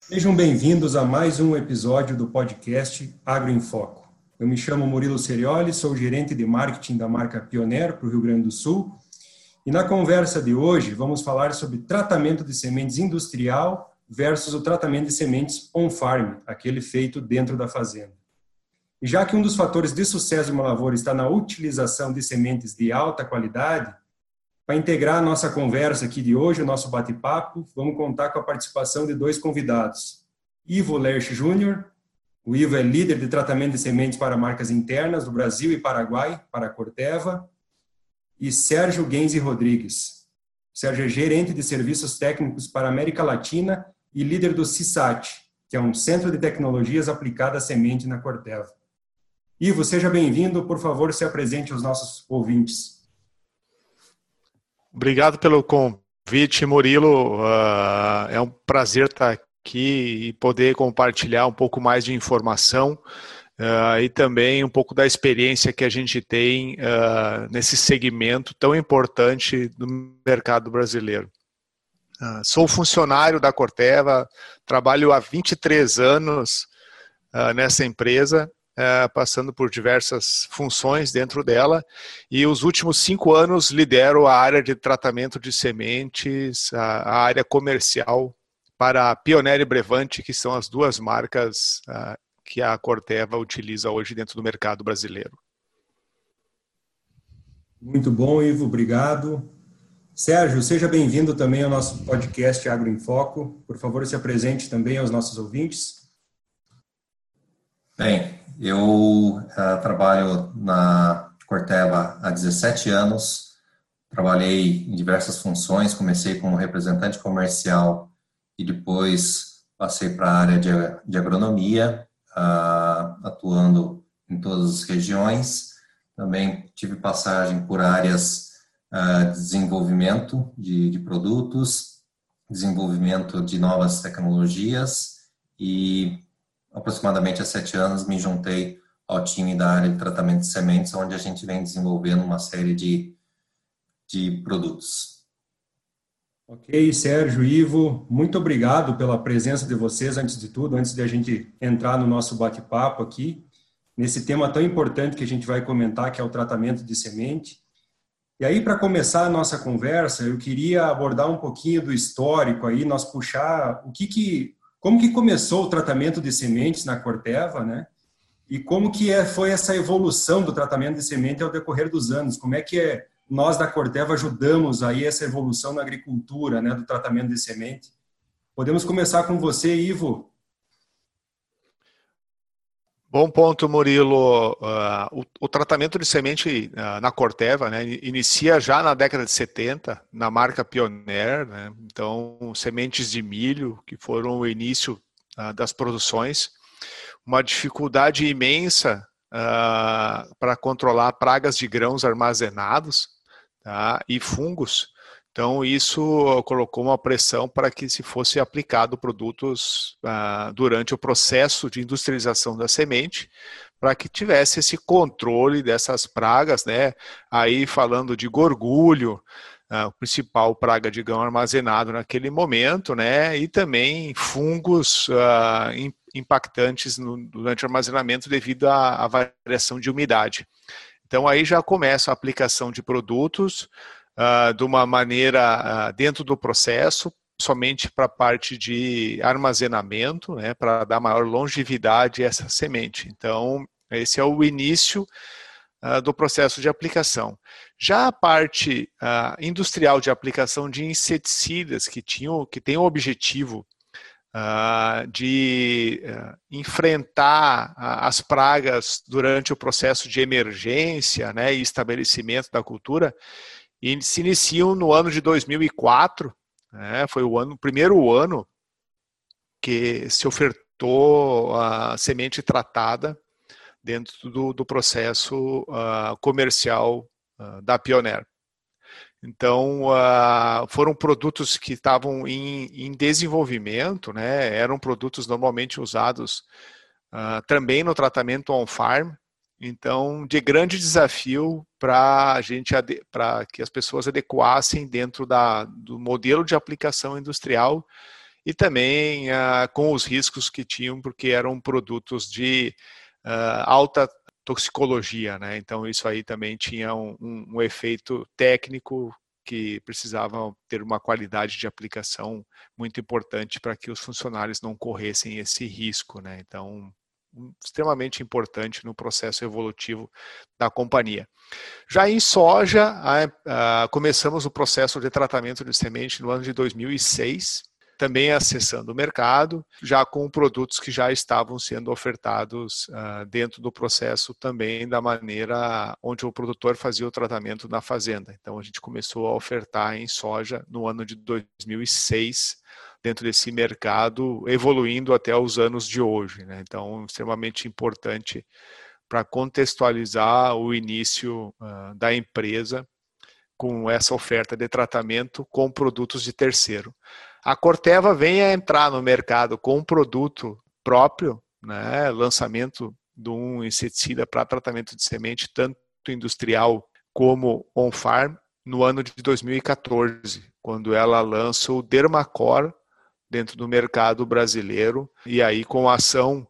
Sejam bem-vindos a mais um episódio do podcast Agro em Foco. Eu me chamo Murilo Serioli, sou gerente de marketing da marca Pioneer para o Rio Grande do Sul. E na conversa de hoje vamos falar sobre tratamento de sementes industrial versus o tratamento de sementes on-farm, aquele feito dentro da fazenda. E já que um dos fatores de sucesso de uma lavoura está na utilização de sementes de alta qualidade, para integrar a nossa conversa aqui de hoje, o nosso bate-papo, vamos contar com a participação de dois convidados. Ivo Lerch Júnior, o Ivo é líder de tratamento de sementes para marcas internas do Brasil e Paraguai, para a Corteva, e Sérgio Genzi Rodrigues. Sérgio é gerente de serviços técnicos para a América Latina e líder do CISAT, que é um centro de tecnologias aplicada à semente na Corteva. Ivo, seja bem-vindo, por favor, se apresente aos nossos ouvintes. Obrigado pelo convite, Murilo. Uh, é um prazer estar aqui e poder compartilhar um pouco mais de informação uh, e também um pouco da experiência que a gente tem uh, nesse segmento tão importante do mercado brasileiro. sou funcionário da Corteva, trabalho há 23 anos nessa empresa passando por diversas funções dentro dela, e os últimos cinco anos lidero a área de tratamento de sementes, a, a área comercial para a Pioneer e Brevante, que são as duas marcas uh, que a Corteva utiliza hoje dentro do mercado brasileiro. Muito bom, Ivo, obrigado. Sérgio, seja bem-vindo também ao nosso podcast Agro em Foco. Por favor, se apresente também aos nossos ouvintes. Bem, eu uh, trabalho na Corteva há 17 anos, trabalhei em diversas funções, comecei como representante comercial e depois passei para a área de, de agronomia, uh, atuando em todas as regiões. Também tive passagem por áreas uh, de desenvolvimento de, de produtos, desenvolvimento de novas tecnologias e aproximadamente há sete anos, me juntei ao time da área de tratamento de sementes, onde a gente vem desenvolvendo uma série de, de produtos. Ok, Sérgio, Ivo, muito obrigado pela presença de vocês, antes de tudo, antes de a gente entrar no nosso bate-papo aqui, nesse tema tão importante que a gente vai comentar, que é o tratamento de semente. E aí, para começar a nossa conversa, eu queria abordar um pouquinho do histórico aí, nós puxar o que, que como que começou o tratamento de sementes na Corteva, né? E como que é, foi essa evolução do tratamento de semente ao decorrer dos anos? Como é que é, nós da Corteva ajudamos aí essa evolução na agricultura, né, do tratamento de semente? Podemos começar com você, Ivo. Bom ponto, Murilo. Uh, o, o, tratamento de semente uh, na Corteva né, inicia já na década de 70, na marca Pioneer. Né, então, sementes de milho, que foram o início uh, das produções. Uma dificuldade imensa para controlar pragas de grãos armazenados tá, e fungos. Então, isso colocou uma pressão para que se fosse aplicado produtos ah, durante o processo de industrialização da semente, para que tivesse esse controle dessas pragas, né? Aí falando de gorgulho, ah, o principal praga de grão armazenado naquele momento, né? E também fungos ah, impactantes no, durante o armazenamento devido à, à variação de umidade. Então aí já começa a aplicação de produtos uh, de uma maneira uh, dentro do processo, somente para a parte de armazenamento, né, para dar maior longevidade a essa semente. Então, esse é o início uh, do processo de aplicação. Já a parte uh, industrial de aplicação de inseticidas, que, tinham, que tem o objetivo uh, de enfrentar as pragas durante o processo de emergência né, e estabelecimento da cultura, e se iniciam no ano de 2004, né, foi o, ano, primeiro ano que se ofertou a semente tratada dentro do, do processo uh, comercial uh, da Pioneer. Então, uh, foram produtos que estavam em, em, desenvolvimento, né? eram produtos normalmente usados também no tratamento on-farm, então de grande desafio para a gente para que as pessoas adequassem dentro da, do modelo de aplicação industrial e também uh, com os riscos que tinham porque eram produtos de uh, alta toxicologia, né? Então isso aí também tinha um, um, um efeito técnico que precisavam ter uma qualidade de aplicação muito importante para que os funcionários não corressem esse risco, né? Então, extremamente importante no processo evolutivo da companhia. Já em soja, começamos o processo de tratamento de semente no ano de 2006, também acessando o mercado, já com produtos que já estavam sendo ofertados uh, dentro do processo também da maneira onde o produtor fazia o tratamento na fazenda. Então a gente começou a ofertar em soja no ano de 2006 dentro desse mercado, evoluindo até os anos de hoje. Né? Então extremamente importante para contextualizar o início uh, da empresa com essa oferta de tratamento com produtos de terceiro a Corteva vem a entrar no mercado com um produto próprio, né, lançamento de um inseticida para tratamento de semente, tanto industrial como on-farm, no ano de 2014, quando ela lança o Dermacor dentro do mercado brasileiro, e aí com ação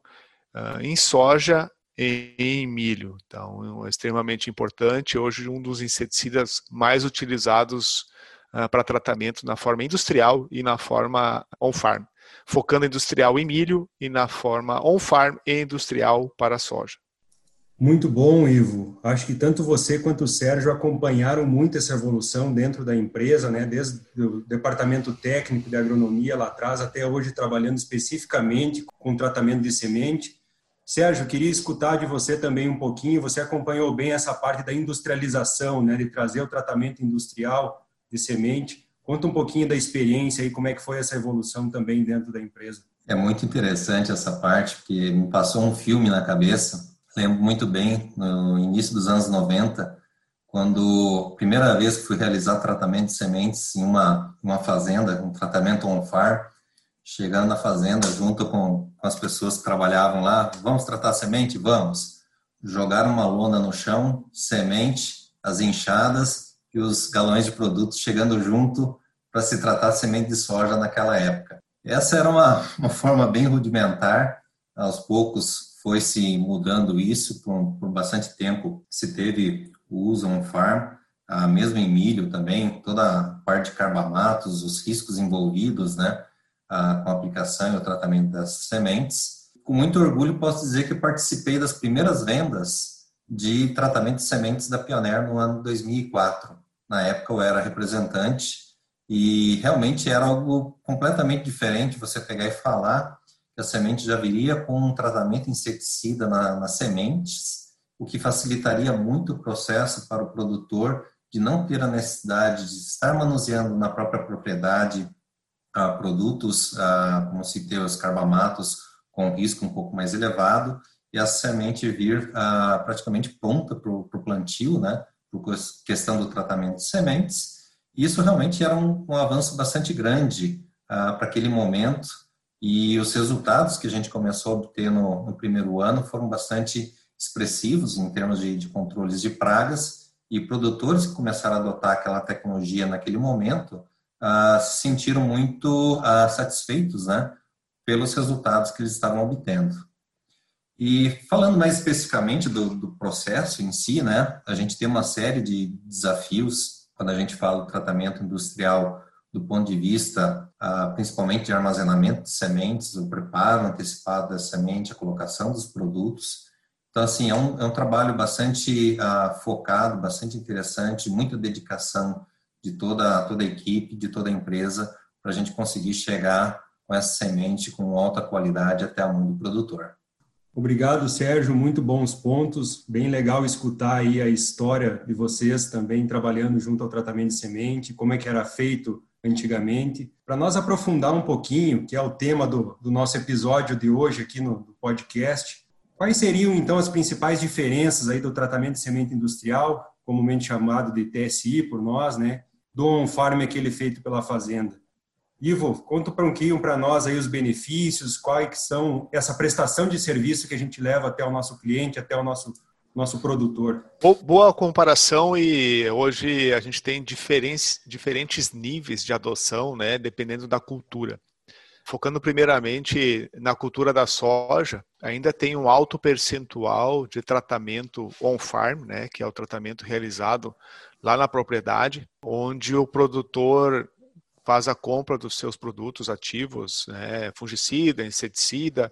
uh, em soja e em milho. Então, é extremamente importante. Hoje, um dos inseticidas mais utilizados uh, para tratamento na forma industrial e na forma on-farm, focando industrial em milho e na forma on-farm e industrial para soja. Muito bom, Ivo. Acho que tanto você quanto o Sérgio acompanharam muito essa evolução dentro da empresa, né? Desde o departamento técnico de agronomia lá atrás até hoje trabalhando especificamente com tratamento de semente. Sérgio, queria escutar de você também um pouquinho. Você acompanhou bem essa parte da industrialização, né? De trazer o tratamento industrial de semente. Conta um pouquinho da experiência e como é que foi essa evolução também dentro da empresa. É muito interessante essa parte, porque me passou um filme na cabeça. Lembro muito bem, no início dos anos 90, quando a primeira vez que fui realizar tratamento de sementes em uma, uma fazenda, um tratamento on-far, chegando na fazenda junto com, com as pessoas que trabalhavam lá, vamos tratar semente? Vamos. Jogaram uma lona no chão, semente, as enxadas, e os galões de produtos chegando junto para se tratar semente de soja naquela época. Essa era uma, uma forma bem rudimentar, aos poucos foi se mudando isso, por, por bastante tempo se teve o uso on-farm, ah, mesmo em milho também, toda a parte de carbamatos, os riscos envolvidos né, ah, com a aplicação e o tratamento das sementes. Com muito orgulho posso dizer que participei das primeiras vendas de tratamento de sementes da Pioneer no ano 2004. Na época eu era representante e realmente era algo completamente diferente você pegar e falar a semente já viria com um tratamento inseticida na, nas sementes, o que facilitaria muito o processo para o produtor de não ter a necessidade de estar manuseando na própria propriedade ah, produtos, ah, como citei, os carbamatos, com risco um pouco mais elevado, e a semente vir ah, praticamente pronta para o plantio, né? por questão do tratamento de sementes. Isso realmente era um, um avanço bastante grande uh, para aquele momento e os resultados que a gente começou a obter no, no primeiro ano foram bastante expressivos em termos de, de, controles de pragas e produtores que começaram a adotar aquela tecnologia naquele momento uh, se sentiram muito uh, satisfeitos né, pelos resultados que eles estavam obtendo. E falando mais especificamente do, do, processo em si, né, a gente tem uma série de desafios quando a gente fala do tratamento industrial do ponto de vista ah, principalmente de armazenamento de sementes, o preparo antecipado da semente, a colocação dos produtos. Então, assim, é um, é um trabalho bastante ah, focado, bastante interessante, muita dedicação de toda, toda a equipe, de toda a empresa, para a gente conseguir chegar com essa semente com alta qualidade até a mão do produtor. Obrigado, Sérgio. Muito bons pontos. Bem legal escutar aí a história de vocês também trabalhando junto ao tratamento de semente, como é que era feito antigamente. Para nós aprofundar um pouquinho, que é o tema do, do nosso episódio de hoje aqui no, no podcast, quais seriam então as principais diferenças aí do tratamento de semente industrial, comumente chamado de TSI por nós, né, do on-farm aquele feito pela fazenda? Ivo, conta um pouquinho para nós aí os benefícios, quais são essa prestação de serviço que a gente leva até o nosso cliente, até o nosso nosso produtor. Boa comparação e hoje a gente tem diferentes, diferentes níveis de adoção, né, dependendo da cultura. Focando primeiramente na cultura da soja, ainda tem um alto percentual de tratamento on-farm, né, que é o tratamento realizado lá na propriedade, onde o produtor faz a compra dos seus produtos ativos, né, fungicida, inseticida,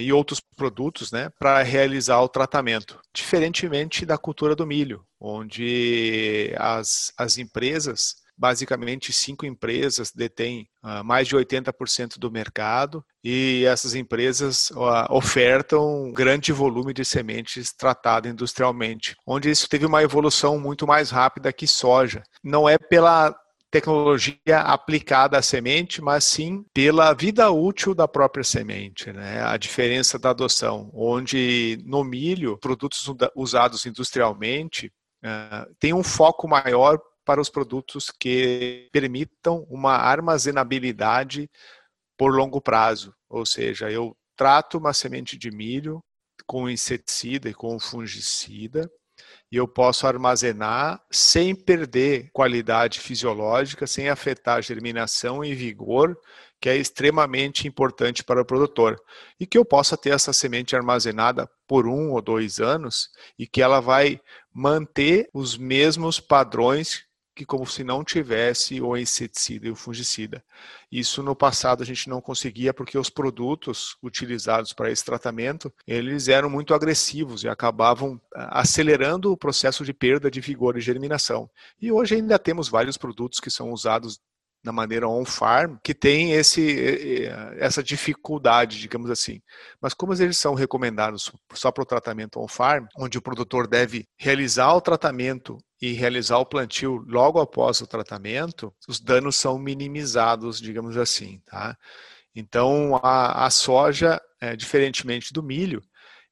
e outros produtos né, para realizar o tratamento. Diferentemente da cultura do milho, onde as, as empresas, basicamente cinco empresas, detêm uh, mais de 80% do mercado e essas empresas uh, ofertam um grande volume de sementes tratadas industrialmente, onde isso teve uma evolução muito mais rápida que soja. Não é pela tecnologia aplicada à semente, mas sim pela vida útil da própria semente, né? A diferença da adoção, onde no milho, produtos usados industrialmente uh, tem um foco maior para os produtos que permitam uma armazenabilidade por longo prazo, ou seja, eu trato uma semente de milho com inseticida e com fungicida e eu posso armazenar sem perder qualidade fisiológica, sem afetar germinação e vigor, que é extremamente importante para o produtor. E que eu possa ter essa semente armazenada por um ou dois anos e que ela vai manter os mesmos padrões que como se não tivesse o inseticida e o fungicida. Isso no passado a gente não conseguia porque os produtos utilizados para esse tratamento, eles eram muito agressivos e acabavam ah, acelerando o processo de perda de vigor e germinação. E hoje ainda temos vários produtos que são usados na maneira on-farm, que tem esse, essa dificuldade, digamos assim. Mas como eles são recomendados só para o tratamento on-farm, onde o produtor deve realizar o tratamento e realizar o plantio logo após o tratamento, os danos são minimizados, digamos assim. Tá? Então, a, a soja, é, diferentemente do milho,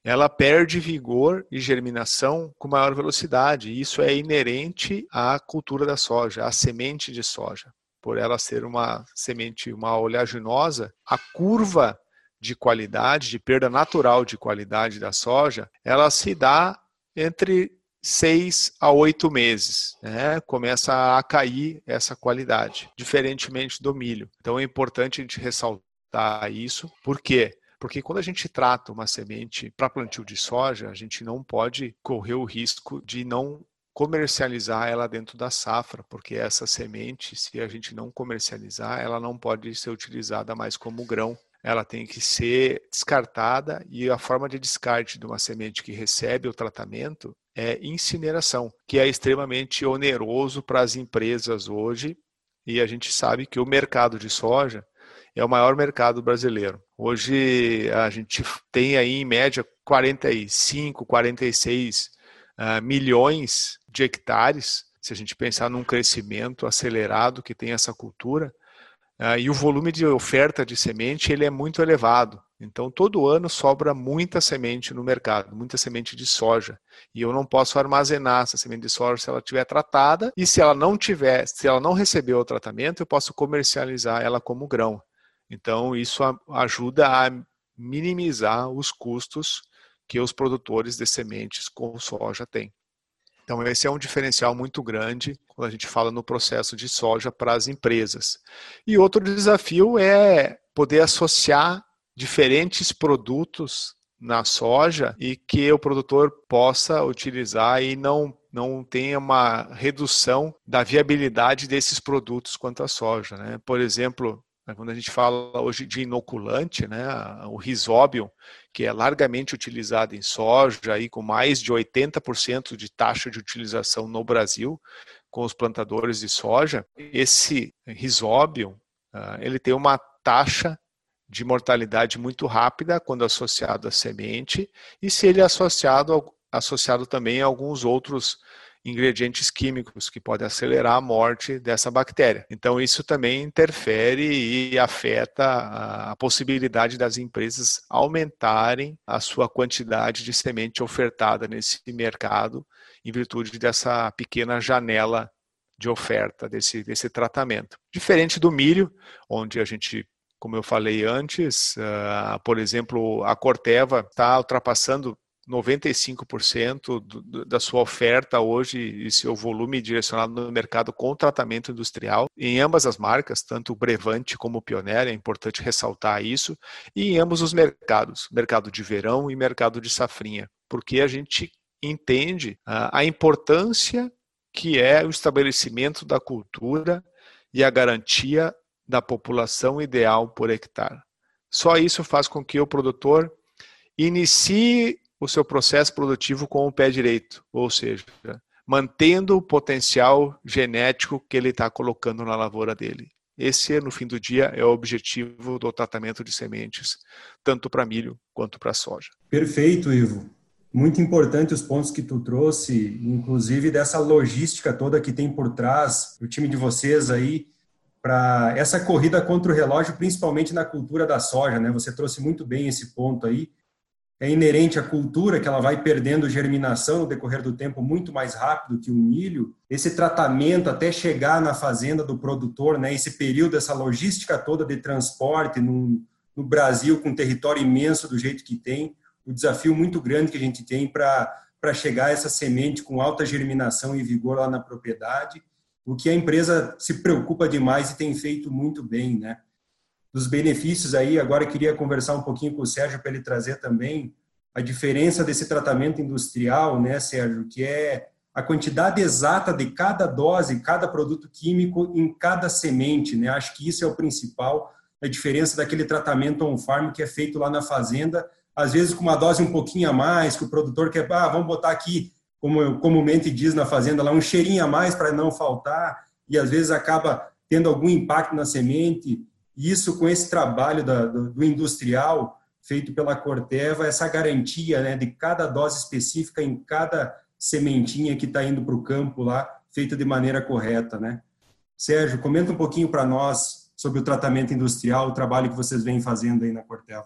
ela perde vigor e germinação com maior velocidade. Isso é inerente à cultura da soja, à semente de soja por ela ser uma semente, uma oleaginosa, a curva de qualidade, de perda natural de qualidade da soja, ela se dá entre seis a oito meses, né? começa a cair essa qualidade, diferentemente do milho. Então é importante a gente ressaltar isso, por quê? Porque quando a gente trata uma semente para plantio de soja, a gente não pode correr o risco de não comercializar ela dentro da safra, porque essa semente, se a gente não comercializar, ela não pode ser utilizada mais como grão. Ela tem que ser descartada e a forma de descarte de uma semente que recebe o tratamento é incineração, que é extremamente oneroso para as empresas hoje. E a gente sabe que o mercado de soja é o maior mercado brasileiro. Hoje a gente tem aí em média 45, 46 uh, milhões de hectares, se a gente pensar num crescimento acelerado que tem essa cultura, uh, e o volume de oferta de semente ele é muito elevado. Então, todo ano sobra muita semente no mercado, muita semente de soja. E eu não posso armazenar essa semente de soja se ela estiver tratada. E se ela não tiver, se ela não receber o tratamento, eu posso comercializar ela como grão. Então, isso ajuda a minimizar os custos que os produtores de sementes com soja têm. Então, esse é um diferencial muito grande quando a gente fala no processo de soja para as empresas. E outro desafio é poder associar diferentes produtos na soja e que o produtor possa utilizar e não, não tenha uma redução da viabilidade desses produtos quanto à soja. Né? Por exemplo, quando a gente fala hoje de inoculante, né, o risóbio, que é largamente utilizado em soja, aí com mais de 80% de taxa de utilização no Brasil, com os plantadores de soja, esse risóbio, ah, ele tem uma taxa de mortalidade muito rápida quando associado à semente, e se ele é associado, associado também a alguns outros ingredientes químicos que podem acelerar a morte dessa bactéria. Então, isso também interfere e afeta a possibilidade das empresas aumentarem a sua quantidade de semente ofertada nesse mercado, em virtude dessa pequena janela de oferta desse, desse tratamento. Diferente do milho, onde a gente como eu falei antes, uh, por exemplo, a Corteva está ultrapassando 95% do, da sua oferta hoje e seu volume direcionado no mercado com tratamento industrial em ambas as marcas, tanto o Brevante como o Pioneer, é importante ressaltar isso, e em ambos os mercados, mercado de verão e mercado de safrinha, porque a gente entende a importância que é o estabelecimento da cultura e a garantia da população ideal por hectare. Só isso faz com que o produtor inicie o seu processo produtivo com o pé direito, ou seja, mantendo o potencial genético que ele está colocando na lavoura dele. Esse, no fim do dia, é o objetivo do tratamento de sementes, tanto para milho quanto para soja. Perfeito, Ivo. Muito importante os pontos que tu trouxe, inclusive dessa logística toda que tem por trás, o time de vocês aí, para essa corrida contra o relógio, principalmente na cultura da soja, né? Você trouxe muito bem esse ponto aí é inerente à cultura, que ela vai perdendo germinação no decorrer do tempo muito mais rápido que o milho. Esse tratamento até chegar na fazenda do produtor, né, esse período, essa logística toda de transporte no, no Brasil, com um território imenso do jeito que tem, o desafio muito grande que a gente tem para chegar a essa semente com alta germinação e vigor lá na propriedade, o que a empresa se preocupa demais e tem feito muito bem, né? Dos benefícios aí. Agora eu queria conversar um pouquinho com o Sérgio para ele trazer também a diferença desse tratamento industrial, né, Sérgio, que é a quantidade exata de cada dose, cada produto químico em cada semente, né? Acho que isso é o principal, a diferença daquele tratamento on-farm que é feito lá na fazenda, às vezes com uma dose um pouquinho a mais, que o produtor quer, ah, vamos botar aqui, como comumente diz na fazenda, lá um cheirinho a mais para não faltar, e às vezes acaba tendo algum impacto na semente, e isso com esse trabalho da, do, do, industrial feito pela Corteva, essa garantia né, de cada dose específica em cada sementinha que está indo para o campo lá, feita de maneira correta. Né? Sérgio, comenta um pouquinho para nós sobre o tratamento industrial, o trabalho que vocês vêm fazendo aí na Corteva.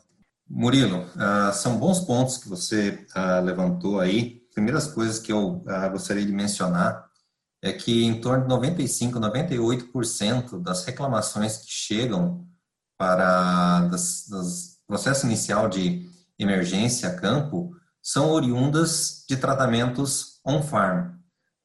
Murilo, uh, são bons pontos que você uh, levantou aí. Primeiras coisas que eu uh, gostaria de mencionar é que em torno de 95, 98% das reclamações que chegam para das, das processo inicial de emergência campo são oriundas de tratamentos on-farm.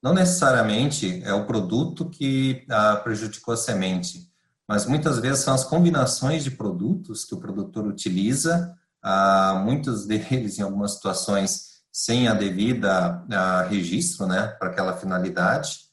Não necessariamente é o produto que ah, prejudicou a semente, mas muitas vezes são as combinações de produtos que o produtor utiliza, ah, muitos deles em algumas situações sem a devida ah, registro, né, para aquela finalidade,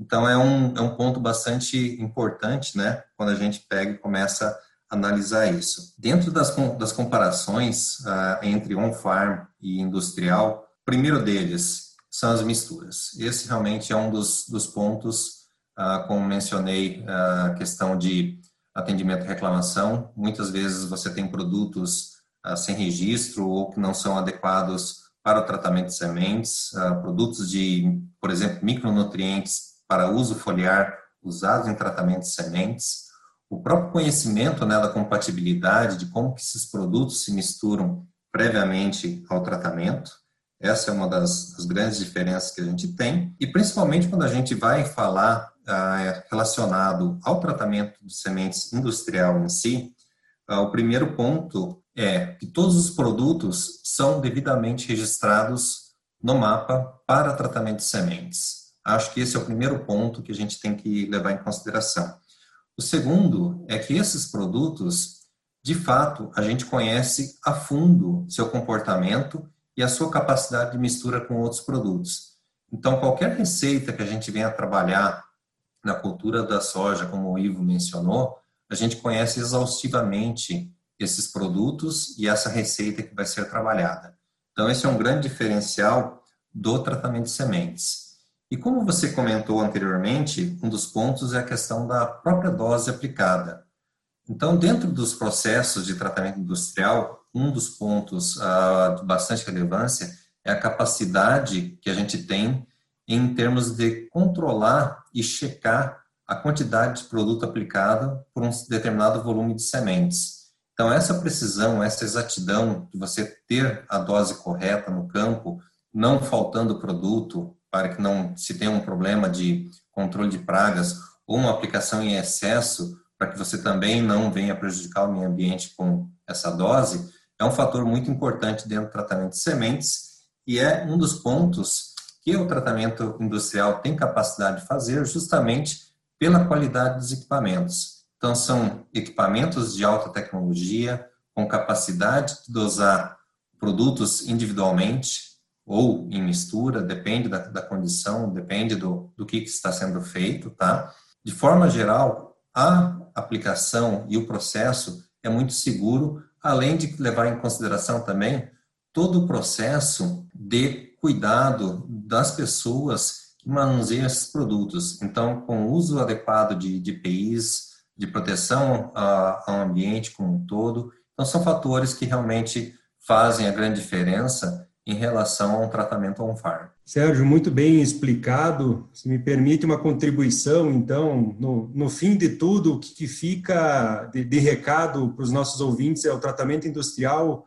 então, é um, é um ponto bastante importante, né, quando a gente pega e começa a analisar isso. Dentro das, das comparações uh, entre on-farm e industrial, primeiro deles são as misturas. Esse realmente é um dos, dos pontos, uh, como mencionei, a uh, questão de atendimento e reclamação. Muitas vezes você tem produtos uh, sem registro ou que não são adequados para o tratamento de sementes, produtos de, por exemplo, micronutrientes para uso foliar usados em tratamento de sementes, o próprio conhecimento né, da compatibilidade, de como que esses produtos se misturam previamente ao tratamento, essa é uma das, das grandes diferenças que a gente tem, e principalmente quando a gente vai falar ah, relacionado ao tratamento de sementes industrial em si, ah, o primeiro ponto é que todos os produtos são devidamente registrados no mapa para tratamento de sementes. Acho que esse é o primeiro ponto que a gente tem que levar em consideração. O segundo é que esses produtos, de fato, a gente conhece a fundo seu comportamento e a sua capacidade de mistura com outros produtos. Então, qualquer receita que a gente venha trabalhar na cultura da soja, como o Ivo mencionou, a gente conhece exaustivamente esses produtos e essa receita que vai ser trabalhada. Então, esse é um grande diferencial do tratamento de sementes. E como você comentou anteriormente, um dos pontos é a questão da própria dose aplicada. Então, dentro dos processos de tratamento industrial, um dos pontos uh, de bastante relevância é a capacidade que a gente tem em termos de controlar e checar a quantidade de produto aplicado por um determinado volume de sementes. Então, essa precisão, essa exatidão de você ter a dose correta no campo, não faltando produto, para que não se tenha um problema de controle de pragas ou uma aplicação em excesso para que você também não venha prejudicar o meio ambiente com essa dose, é um fator muito importante dentro do tratamento de sementes e é um dos pontos que o tratamento industrial tem capacidade de fazer justamente pela qualidade dos equipamentos. Então, são equipamentos de alta tecnologia, com capacidade de dosar produtos individualmente ou em mistura, depende da, da condição, depende do, do que, que está sendo feito, tá? De forma geral, a aplicação e o processo é muito seguro, além de levar em consideração também todo o processo de cuidado das pessoas que manuseiam esses produtos. Então, com o uso adequado de, de EPIs, de proteção ao ambiente como um todo, então são fatores que realmente fazem a grande diferença em relação a um tratamento on-farm. Sérgio, muito bem explicado. Se me permite uma contribuição, então, no, no fim de tudo, o que, que fica de, de recado para os nossos ouvintes é o tratamento industrial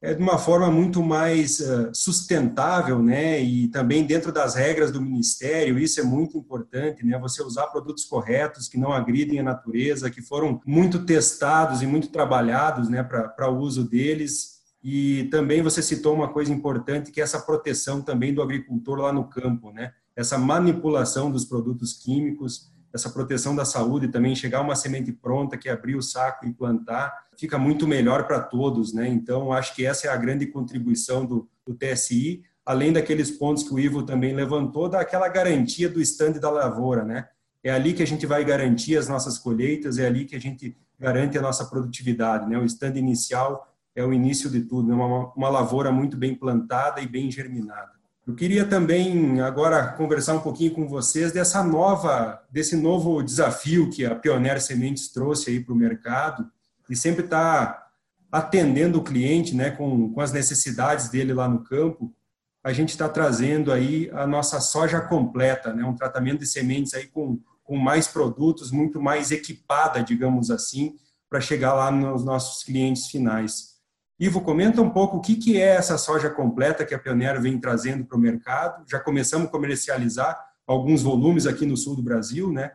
é de uma forma muito mais uh, sustentável, né? E também dentro das regras do Ministério, isso é muito importante, né? Você usar produtos corretos que não agridem a natureza, que foram muito testados e muito trabalhados, né, para o uso deles e também você citou uma coisa importante, que é essa proteção também do agricultor lá no campo, né? Essa manipulação dos produtos químicos, essa proteção da saúde também, chegar uma semente pronta que abrir o saco e plantar, fica muito melhor para todos, né? Então, acho que essa é a grande contribuição do, do TSI, além daqueles pontos que o Ivo também levantou, daquela garantia do estande da lavoura, né? É ali que a gente vai garantir as nossas colheitas, é ali que a gente garante a nossa produtividade, né? O estande inicial é o início de tudo, é uma, uma lavoura muito bem plantada e bem germinada. Eu queria também agora conversar um pouquinho com vocês dessa nova, desse novo desafio que a Pioneer Sementes trouxe aí para o mercado e sempre está atendendo o cliente, né, com, com as necessidades dele lá no campo. A gente está trazendo aí a nossa soja completa, né, um tratamento de sementes aí com, com mais produtos, muito mais equipada, digamos assim, para chegar lá nos nossos clientes finais. Ivo, comenta um pouco o que, que é essa soja completa que a Pioneiro vem trazendo para o mercado. Já começamos a comercializar alguns volumes aqui no sul do Brasil, né?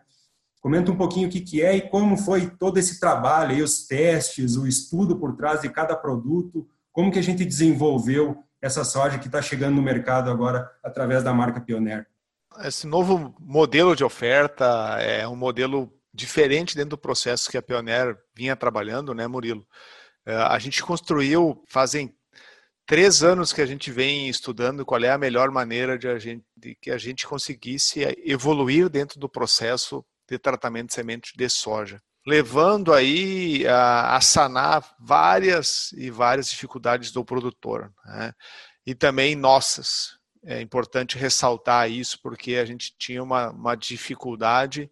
Comenta um pouquinho o que, que é e como foi todo esse trabalho, aí, os testes, o estudo por trás de cada produto, como que a gente desenvolveu essa soja que está chegando no mercado agora através da marca Pioneer. Esse novo modelo de oferta é um modelo diferente dentro do processo que a Pioneer vinha trabalhando, né, Murilo? É, a gente construiu, fazem três anos que a gente vem estudando qual é a melhor maneira de, a gente, de que a gente conseguisse evoluir dentro do processo de tratamento de semente de soja, levando aí a, a sanar várias e várias dificuldades do produtor, né? e também nossas. É importante ressaltar isso porque a gente tinha uma, uma dificuldade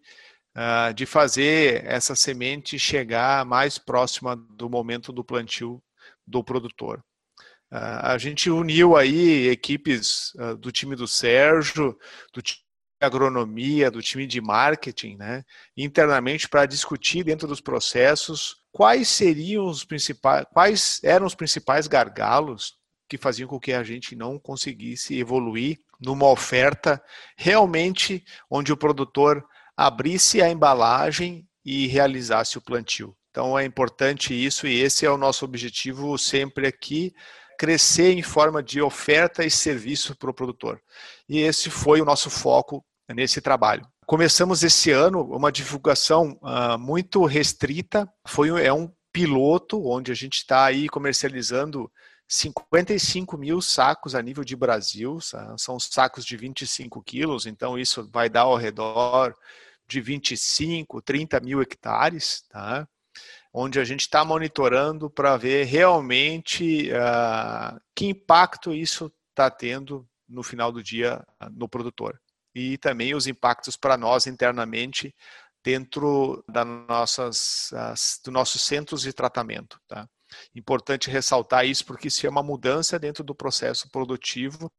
uh, de fazer essa semente chegar mais próxima do momento do plantio do produtor. Uh, a gente uniu aí equipes uh, do time do Sérgio, do time de agronomia, do time de marketing, né, internamente para discutir dentro dos processos quais seriam os principais, quais eram os principais gargalos que faziam com que a gente não conseguisse evoluir numa oferta realmente onde o produtor abrisse a embalagem e realizasse o plantio. Então é importante isso e esse é o nosso objetivo sempre aqui, crescer em forma de oferta e serviço para o produtor. E esse foi o nosso foco nesse trabalho. Começamos esse ano uma divulgação uh, muito restrita, foi é um piloto onde a gente está aí comercializando 55 mil sacos a nível de Brasil, são sacos de 25 quilos, então isso vai dar ao redor de 25, 30 mil hectares, tá? onde a gente está monitorando para ver realmente uh, que impacto isso está tendo no final do dia uh, no produtor. E também os impactos para nós internamente dentro das nossas, dos nossos centros de tratamento. Tá? Importante ressaltar isso porque isso é uma mudança dentro do processo produtivo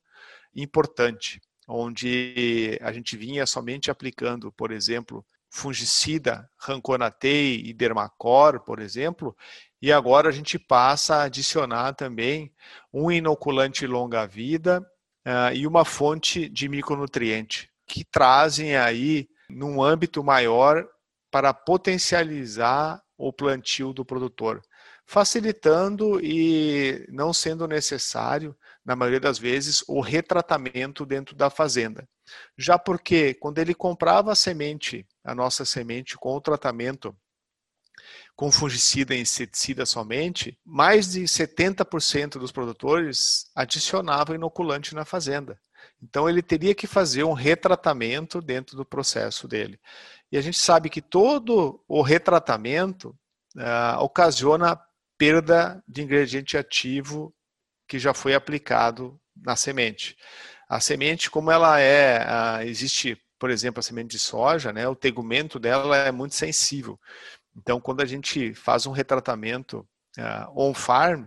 importante onde a gente vinha somente aplicando, por exemplo, fungicida, Ranconatei e Dermacor, por exemplo, e agora a gente passa a adicionar também um inoculante longa-vida uh, e uma fonte de micronutriente, que trazem aí, num âmbito maior, para potencializar o plantio do produtor. Facilitando e não sendo necessário, na maioria das vezes, o retratamento dentro da fazenda. Já porque quando ele comprava a semente, a nossa semente com o tratamento com fungicida e inseticida somente, mais de 70% dos produtores adicionavam inoculante na fazenda. Então ele teria que fazer um retratamento dentro do processo dele. E a gente sabe que todo o retratamento uh, ocasiona perda de ingrediente ativo que já foi aplicado na semente. A semente, como ela é, uh, existe, por exemplo, a semente de soja, né, o tegumento dela é muito sensível. Então, quando a gente faz um retratamento uh, on-farm,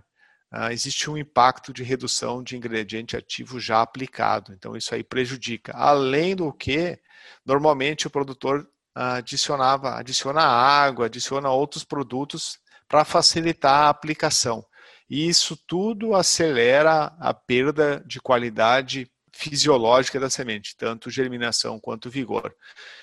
uh, existe um impacto de redução de ingrediente ativo já aplicado. Então, isso aí prejudica. Além do que, normalmente o produtor adicionava, adiciona água, adiciona outros produtos para facilitar a aplicação. E isso tudo acelera a perda de qualidade fisiológica da semente, tanto germinação quanto vigor.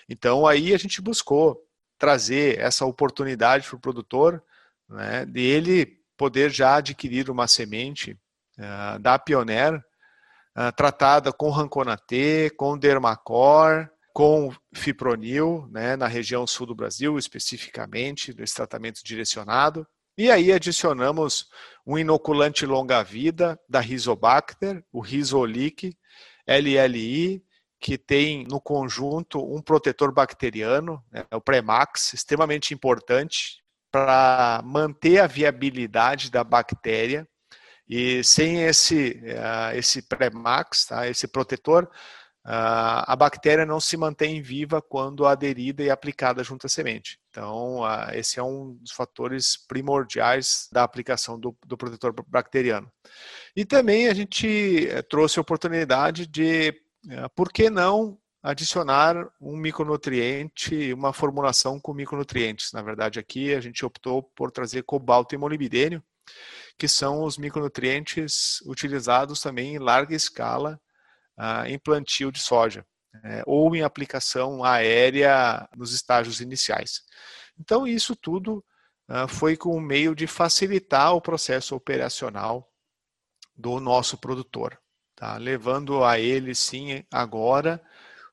Então aí a gente buscou trazer essa oportunidade para o produtor, né, de ele poder já adquirir uma semente uh, da Pioneer, uh, tratada com Ranconatê, com Dermacor, com fipronil, né, na região sul do Brasil, especificamente, nesse tratamento direcionado. E aí adicionamos um inoculante longa-vida da Rhizobacter, o Rhizolic LLI, que tem no conjunto um protetor bacteriano, né, o Premax, extremamente importante para manter a viabilidade da bactéria. E sem esse, uh, esse Premax, tá, esse protetor, a bactéria não se mantém viva quando aderida e aplicada junto à semente. Então, uh, esse é um dos fatores primordiais da aplicação do, do protetor bacteriano. E também a gente eh, trouxe a oportunidade de é, por que não adicionar um micronutriente, uma formulação com micronutrientes? Na verdade, aqui a gente optou por trazer cobalto e molibdênio, que são os micronutrientes utilizados também em larga escala uh, em plantio de soja, né, ou em aplicação aérea nos estágios iniciais. Então, isso tudo uh, foi com o meio de facilitar o processo operacional do nosso produtor tá? levando a ele sim agora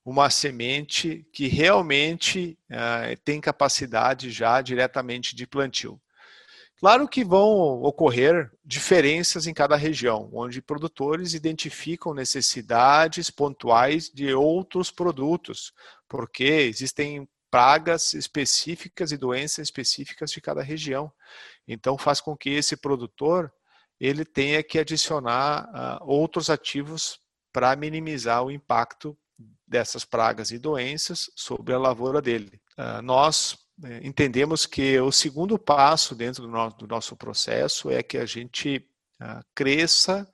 uma semente que realmente uh, tem capacidade já diretamente de plantio. Claro que vão ocorrer diferenças em cada região, onde produtores identificam necessidades pontuais de outros produtos, porque existem pragas específicas e doenças específicas de cada região. Então faz com que esse produtor ele tenha que adicionar uh, outros ativos para minimizar o impacto dessas pragas e doenças sobre a lavoura dele. Uh, nós entendemos que o segundo passo dentro do, no do nosso processo é que a gente ah, cresça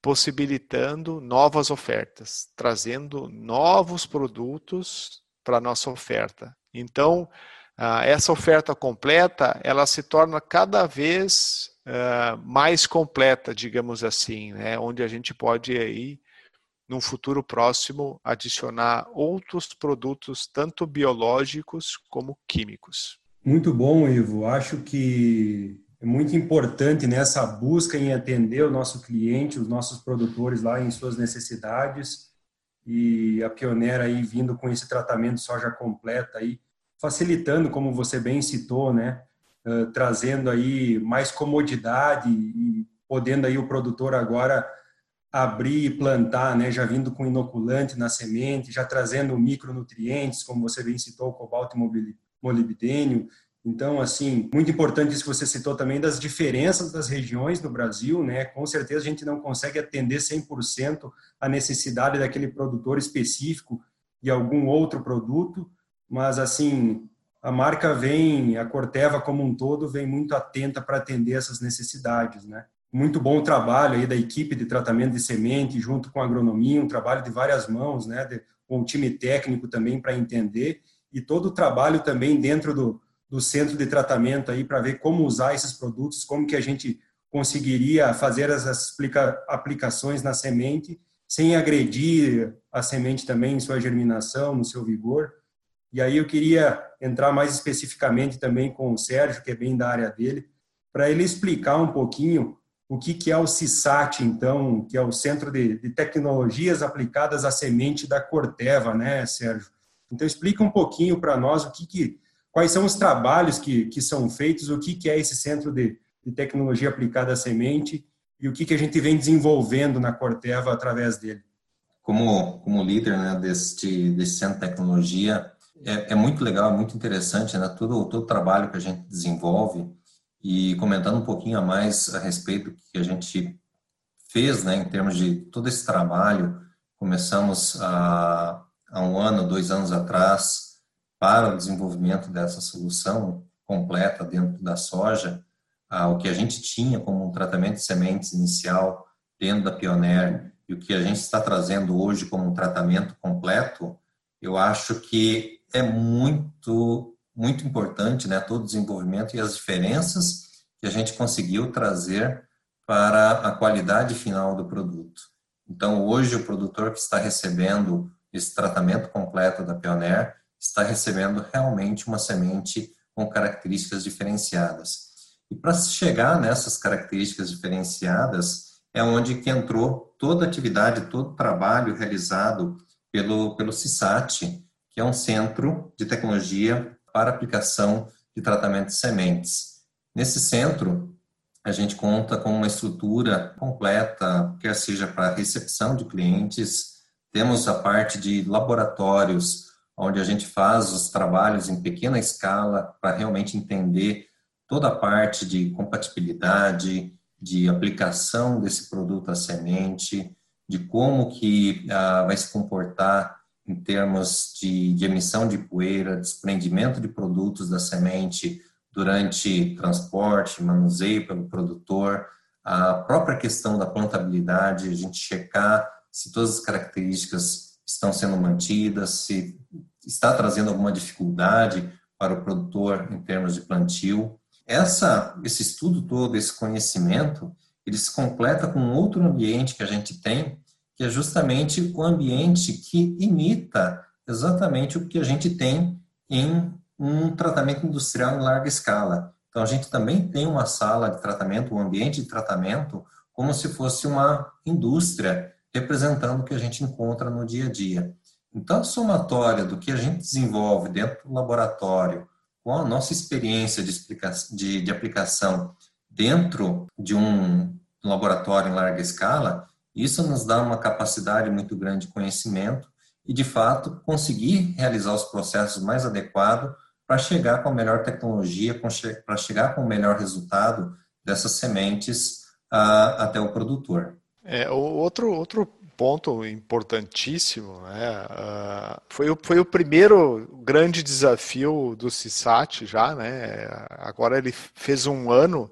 possibilitando novas ofertas, trazendo novos produtos para a nossa oferta. Então, essa oferta completa, ela se torna cada vez uh, mais completa, digamos assim, né? onde a gente pode aí, num futuro próximo, adicionar outros produtos, tanto biológicos como químicos. Muito bom, Ivo. Acho que é muito importante nessa busca em atender o nosso cliente, os nossos produtores lá em suas necessidades e a pioneira aí vindo com esse tratamento soja completa aí, facilitando, como você bem citou, né, trazendo aí mais comodidade e podendo aí o produtor agora abrir e plantar, né, já vindo com inoculante na semente, já trazendo micronutrientes, como você bem citou, cobalto e molibdênio. Então, assim, muito importante isso que você citou também das diferenças das regiões no Brasil, né? Com certeza a gente não consegue atender 100% a necessidade daquele produtor específico de algum outro produto, mas assim, a marca vem, a Corteva como um todo, vem muito atenta para atender essas necessidades, né? Muito bom o trabalho aí da equipe de tratamento de semente, junto com a agronomia, um trabalho de várias mãos, né? De, com o time técnico também para entender, e todo o trabalho também dentro do, do centro de tratamento aí para ver como usar esses produtos, como que a gente conseguiria fazer as aplicações na semente sem agredir a semente também em sua germinação, no seu vigor. E aí eu queria entrar mais especificamente também com o Sérgio, que é bem da área dele, para ele explicar um pouquinho o que, que é o CISAT, então, que é o Centro de, de Tecnologias Aplicadas à Semente da Corteva, né, Sérgio? Então, explica um pouquinho para nós o que, que quais são os trabalhos que, que são feitos, o que, que é esse Centro de, de Tecnologia Aplicada à Semente e o que, que a gente vem desenvolvendo na Corteva através dele. Como, como líder né, deste, desse Centro de Tecnologia, é, é muito legal, muito interessante né, todo, todo o trabalho que a gente desenvolve e comentando um pouquinho a mais a respeito do que a gente fez, né, em termos de todo esse trabalho, começamos há, um ano, dois anos atrás, para o desenvolvimento dessa solução completa dentro da soja, ah, o que a gente tinha como um tratamento de sementes inicial dentro da Pioneer e o que a gente está trazendo hoje como um tratamento completo, eu acho que é muito muito importante, né, todo o desenvolvimento e as diferenças que a gente conseguiu trazer para a qualidade final do produto. Então, hoje, o produtor que está recebendo esse tratamento completo da Pioneer está recebendo realmente uma semente com características diferenciadas. E para chegar nessas características diferenciadas, é onde que entrou toda a atividade, todo o trabalho realizado pelo, pelo CISAT, que é um centro de tecnologia para aplicação de tratamento de sementes. Nesse centro, a gente conta com uma estrutura completa, quer seja para recepção de clientes, temos a parte de laboratórios, onde a gente faz os trabalhos em pequena escala para realmente entender toda a parte de compatibilidade, de aplicação desse produto à semente, de como que ah, vai se comportar em termos de, de emissão de poeira, desprendimento de produtos da semente durante transporte, manuseio pelo produtor, a própria questão da plantabilidade, a gente checar se todas as características estão sendo mantidas, se está trazendo alguma dificuldade para o produtor em termos de plantio. Essa, esse estudo todo, esse conhecimento, ele se completa com outro ambiente que a gente tem, que é justamente o ambiente que imita exatamente o que a gente tem em um tratamento industrial em larga escala. Então, a gente também tem uma sala de tratamento, um ambiente de tratamento, como se fosse uma indústria representando o que a gente encontra no dia a dia. Então, a somatória do que a gente desenvolve dentro do laboratório, com a nossa experiência de, de, de aplicação dentro de um laboratório em larga escala, isso nos dá uma capacidade muito grande de conhecimento e, de fato, conseguir realizar os processos mais adequados para chegar com a melhor tecnologia, para chegar com o melhor resultado dessas sementes uh, até o produtor. É, outro, outro ponto importantíssimo né, uh, foi, o, foi o primeiro grande desafio do CISAT já, né? Agora ele fez um ano,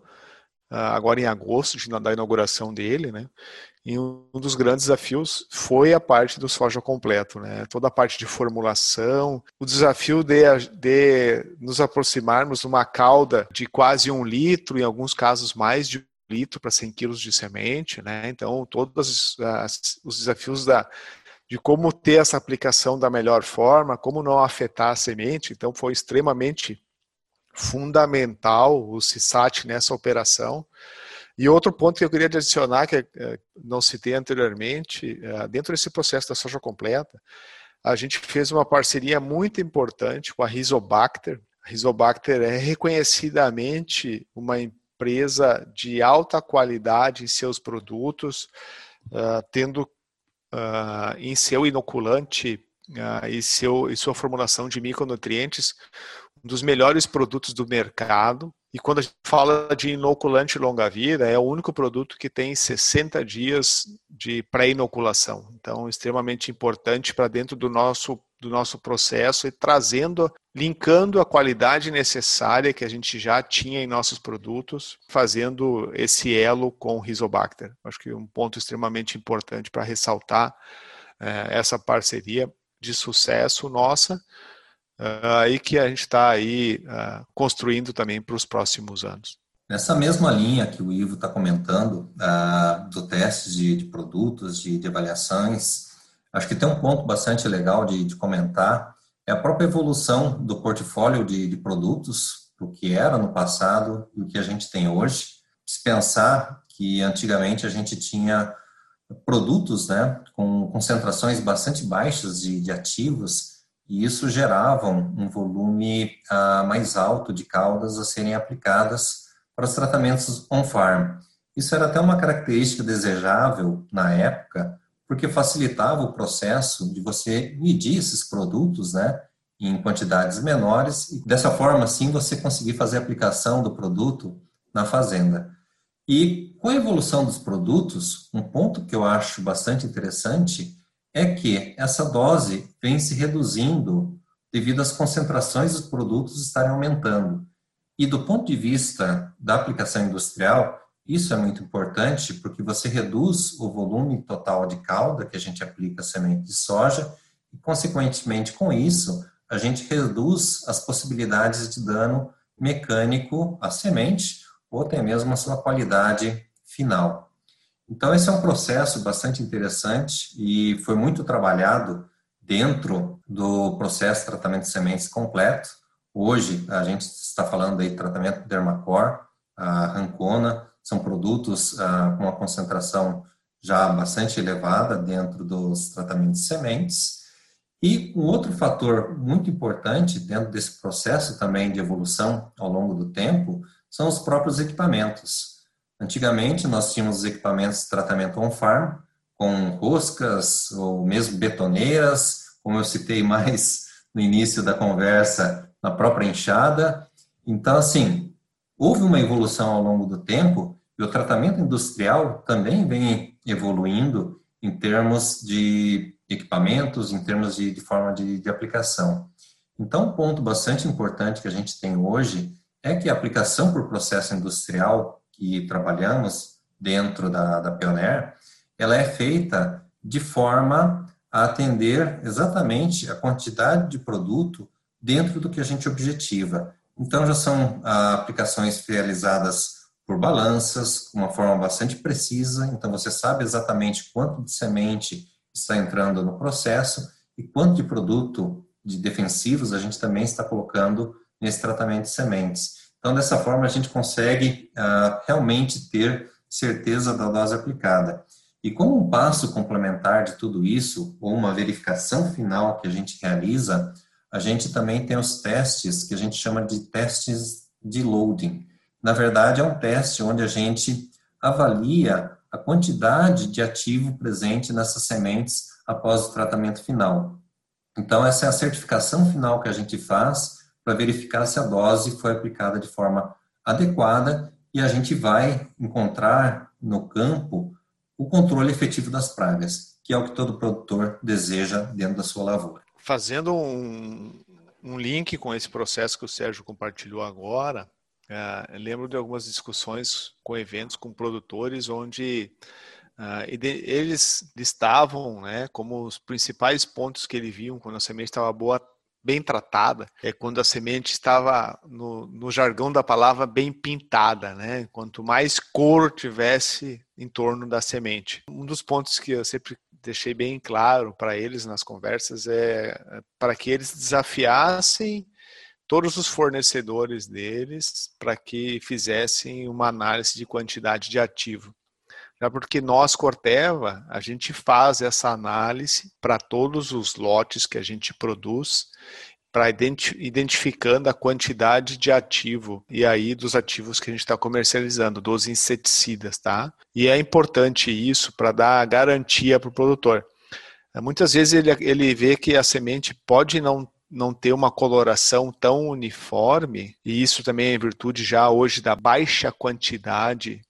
uh, agora em agosto, da inauguração dele, né? E um dos grandes desafios foi a parte do soja completo, né? Toda a parte de formulação, o desafio de, de nos aproximarmos de uma cauda de quase um litro, em alguns casos mais de um litro para 100 quilos de semente, né? Então, todos as, os desafios da, de como ter essa aplicação da melhor forma, como não afetar a semente, então foi extremamente fundamental o CISAT nessa operação. E outro ponto que eu queria adicionar, que eh, não citei anteriormente, eh, dentro desse processo da soja completa, a gente fez uma parceria muito importante com a Rizobacter. A Rizobacter é reconhecidamente uma empresa de alta qualidade em seus produtos, uh, tendo uh, em seu inoculante e, seu, e sua formulação de micronutrientes um dos melhores produtos do mercado. E quando a gente fala de inoculante longa-vida, é o único produto que tem 60 dias de pré-inoculação. Então, extremamente importante para dentro do nosso, do nosso processo e trazendo, linkando a qualidade necessária que a gente já tinha em nossos produtos, fazendo esse elo com o Rizobacter. Acho que é um ponto extremamente importante para ressaltar é, essa parceria de sucesso nossa uh, e que a gente está aí uh, construindo também para os próximos anos. Nessa mesma linha que o Ivo está comentando, uh, do teste de, de produtos, de, de, avaliações, acho que tem um ponto bastante legal de, de, comentar, é a própria evolução do portfólio de, produtos o que era no passado e o que a gente tem hoje. Se pensar que antigamente a gente tinha produtos né, com concentrações bastante baixas de ativos e isso gerava um volume uh, mais alto de caudas a serem aplicadas para os tratamentos on-farm. Isso era até uma característica desejável na época, porque facilitava o processo de você medir esses produtos, né, em quantidades menores e dessa forma, assim, você conseguir fazer a aplicação do produto na fazenda. E com a evolução dos produtos, um ponto que eu acho bastante interessante é que essa dose vem se reduzindo devido às concentrações dos produtos estarem aumentando. E do ponto de vista da aplicação industrial, isso é muito importante porque você reduz o volume total de calda que a gente aplica a semente de soja e, consequentemente, com isso, a gente reduz as possibilidades de dano mecânico à semente ou até mesmo à sua qualidade final. Então, esse é um processo bastante interessante e foi muito trabalhado dentro do processo de tratamento de sementes completo. Hoje, a gente está falando aí de tratamento Dermacor, a Rancona, são produtos ah, com uma concentração já bastante elevada dentro dos tratamentos de sementes. E um outro fator muito importante dentro desse processo também de evolução ao longo do tempo são os próprios equipamentos. Antigamente nós tínhamos equipamentos de tratamento on-farm, com roscas ou mesmo betoneiras, como eu citei mais no início da conversa, na própria enxada. Então, assim, houve uma evolução ao longo do tempo e o tratamento industrial também vem evoluindo em termos de equipamentos, em termos de, de forma de, de, aplicação. Então, um ponto bastante importante que a gente tem hoje é que a aplicação por processo industrial que trabalhamos dentro da, da Pioneer, ela é feita de forma a atender exatamente a quantidade de produto dentro do que a gente objetiva. Então, já são ah, aplicações realizadas por balanças, uma forma bastante precisa, então você sabe exatamente quanto de semente está entrando no processo e quanto de produto de defensivos a gente também está colocando nesse tratamento de sementes. Então, dessa forma, a gente consegue uh, realmente ter certeza da dose aplicada. E como um passo complementar de tudo isso, ou uma verificação final que a gente realiza, a gente também tem os testes que a gente chama de testes de loading na verdade, é um teste onde a gente avalia a quantidade de ativo presente nessas sementes após o tratamento final. Então, essa é a certificação final que a gente faz para verificar se a dose foi aplicada de forma adequada e a gente vai encontrar no campo o controle efetivo das pragas, que é o que todo produtor deseja dentro da sua lavoura. Fazendo um, um link com esse processo que o Sérgio compartilhou agora, Uh, lembro de algumas discussões com eventos com produtores onde uh, eles listavam né, como os principais pontos que eles viam quando a semente estava boa, bem tratada, é quando a semente estava, no, no jargão da palavra, bem pintada. Né? Quanto mais cor tivesse em torno da semente. Um dos pontos que eu sempre deixei bem claro para eles nas conversas é, é para que eles desafiassem todos os fornecedores deles para que fizessem uma análise de quantidade de ativo. Já porque nós, Corteva, a gente faz essa análise para todos os lotes que a gente produz, para identificando a quantidade de ativo e aí dos ativos que a gente está comercializando, dos inseticidas, tá? E é importante isso para dar garantia para o produtor. Muitas vezes ele, ele vê que a semente pode não não ter uma coloração tão uniforme, e isso também é em virtude já hoje da baixa quantidade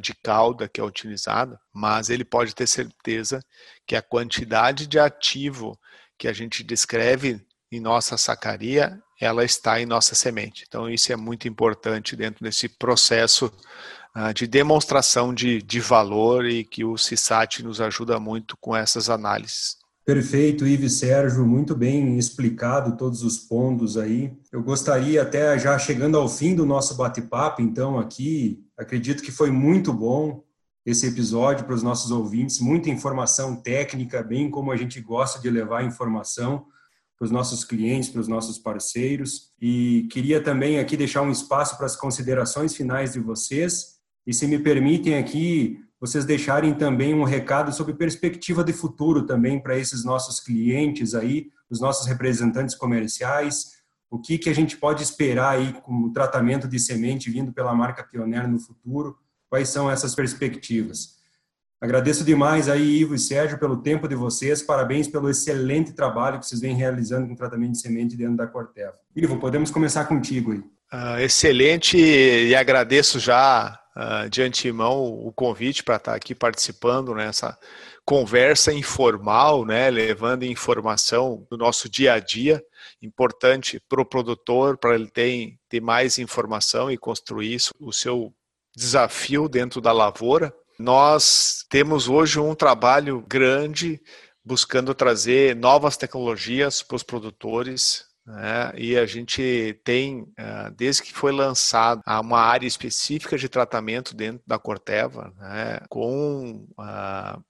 de calda que é utilizada, mas ele pode ter certeza que a quantidade de ativo que a gente descreve em nossa sacaria, ela está em nossa semente. Então, isso é muito importante dentro desse processo uh, de demonstração de, de valor e que o CISAT nos ajuda muito com essas análises. Perfeito, Ives Sérgio, muito bem explicado todos os pontos aí. Eu gostaria até já chegando ao fim do nosso bate-papo, então aqui, acredito que foi muito bom esse episódio para os nossos ouvintes, muita informação técnica, bem como a gente gosta de levar informação para os nossos clientes, para os nossos parceiros. E queria também aqui deixar um espaço para as considerações finais de vocês. E se me permitem aqui, vocês deixarem também um recado sobre perspectiva de futuro também para esses nossos clientes aí, os nossos representantes comerciais, o que, que a gente pode esperar aí com o tratamento de semente vindo pela marca Pioneer no futuro, quais são essas perspectivas. Agradeço demais aí, Ivo e Sérgio, pelo tempo de vocês. Parabéns pelo excelente trabalho que vocês vêm realizando com tratamento de semente dentro da Corteva. Ivo, podemos começar contigo aí. Uh, excelente e agradeço já uh, de antemão o convite para estar aqui participando nessa conversa informal, né, levando informação do nosso dia a dia, importante para o produtor, para ele ter, ter mais informação e construir o seu desafio dentro da lavoura. Nós temos hoje um trabalho grande buscando trazer novas tecnologias para os produtores. Né? E a gente tem, eh, desde que foi lançado uma área específica de tratamento dentro da Corteva, né? com a,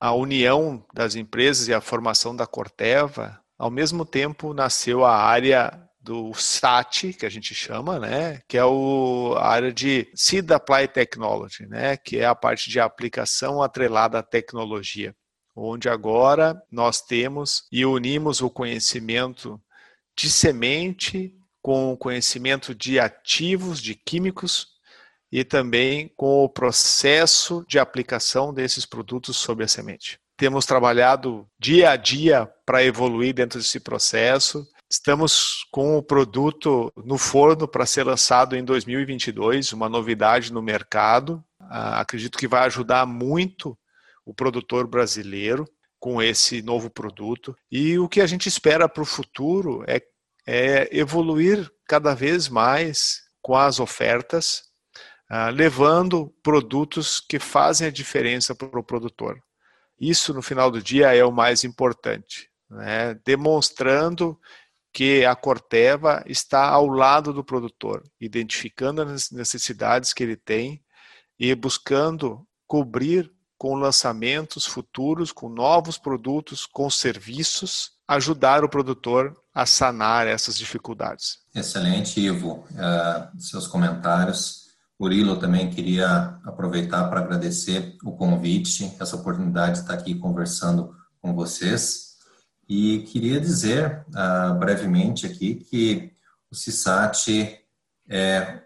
a união das empresas e a formação da Corteva, ao mesmo tempo nasceu a área do SAT, que a gente chama, né, que é o, a área de Seed Apply Technology, né, que é a parte de aplicação atrelada à tecnologia, onde agora nós temos e unimos o conhecimento de semente com o conhecimento de ativos, de químicos e também com o processo de aplicação desses produtos sobre a semente. Temos trabalhado dia a dia para evoluir dentro desse processo Estamos com o produto no forno para ser lançado em 2022, uma novidade no mercado. Ah, acredito que vai ajudar muito o produtor brasileiro com esse novo produto. E o que a gente espera para o futuro é, é, evoluir cada vez mais com as ofertas, ah, levando produtos que fazem a diferença para o produtor. Isso, no final do dia, é o mais importante, né? demonstrando que a Corteva está ao lado do produtor, identificando as necessidades que ele tem e buscando cobrir com lançamentos futuros, com novos produtos, com serviços, ajudar o produtor a sanar essas dificuldades. Excelente, Ivo, uh, seus comentários. Murilo, também queria aproveitar para agradecer o convite, essa oportunidade de estar aqui conversando com vocês. E queria dizer uh, brevemente aqui que o CISAT é,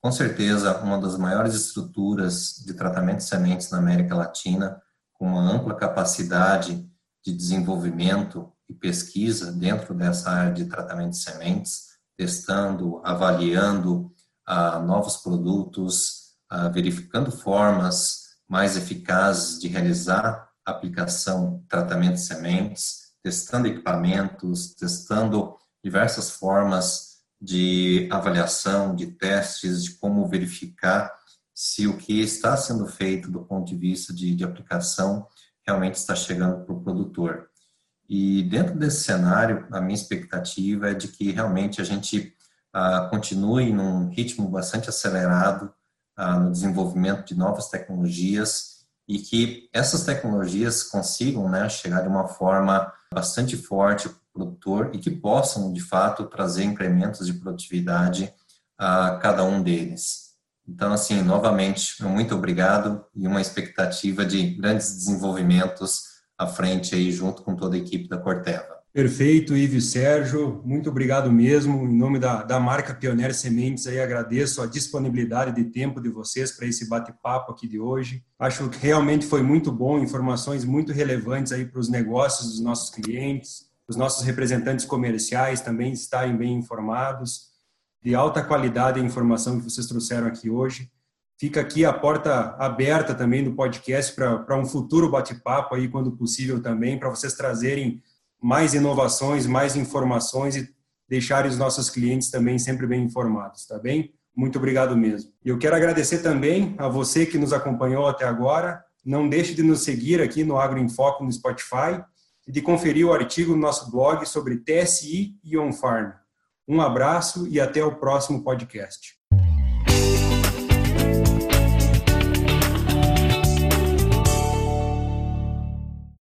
com certeza, uma das maiores estruturas de tratamento de sementes na América Latina, com uma ampla capacidade de desenvolvimento e pesquisa dentro dessa área de tratamento de sementes, testando, avaliando uh, novos produtos, uh, verificando formas mais eficazes de realizar aplicação, tratamento de sementes, testando equipamentos, testando diversas formas de avaliação, de testes, de como verificar se o que está sendo feito do ponto de vista de, de aplicação realmente está chegando para o produtor. E dentro desse cenário, a minha expectativa é de que realmente a gente ah, continue num ritmo bastante acelerado ah, no desenvolvimento de novas tecnologias e que essas tecnologias consigam né, chegar de uma forma bastante forte produtor e que possam, de fato, trazer incrementos de produtividade a cada um deles. Então, assim, novamente, muito obrigado e uma expectativa de grandes desenvolvimentos à frente aí, junto com toda a equipe da Corteva. Perfeito, Ivo Sérgio, muito obrigado mesmo. Em nome da, da marca Pioneer Sementes, aí agradeço a disponibilidade de tempo de vocês para esse bate-papo aqui de hoje. Acho que realmente foi muito bom, informações muito relevantes aí para os negócios dos nossos clientes, os nossos representantes comerciais também estarem bem informados. De alta qualidade a informação que vocês trouxeram aqui hoje. Fica aqui a porta aberta também do podcast para um futuro bate-papo aí, quando possível também, para vocês trazerem mais inovações, mais informações e deixarem os nossos clientes também sempre bem informados, tá bem? Muito obrigado mesmo. E eu quero agradecer também a você que nos acompanhou até agora. Não deixe de nos seguir aqui no Agro em Foco no Spotify e de conferir o artigo no nosso blog sobre TSI e On-Farm. Um abraço e até o próximo podcast.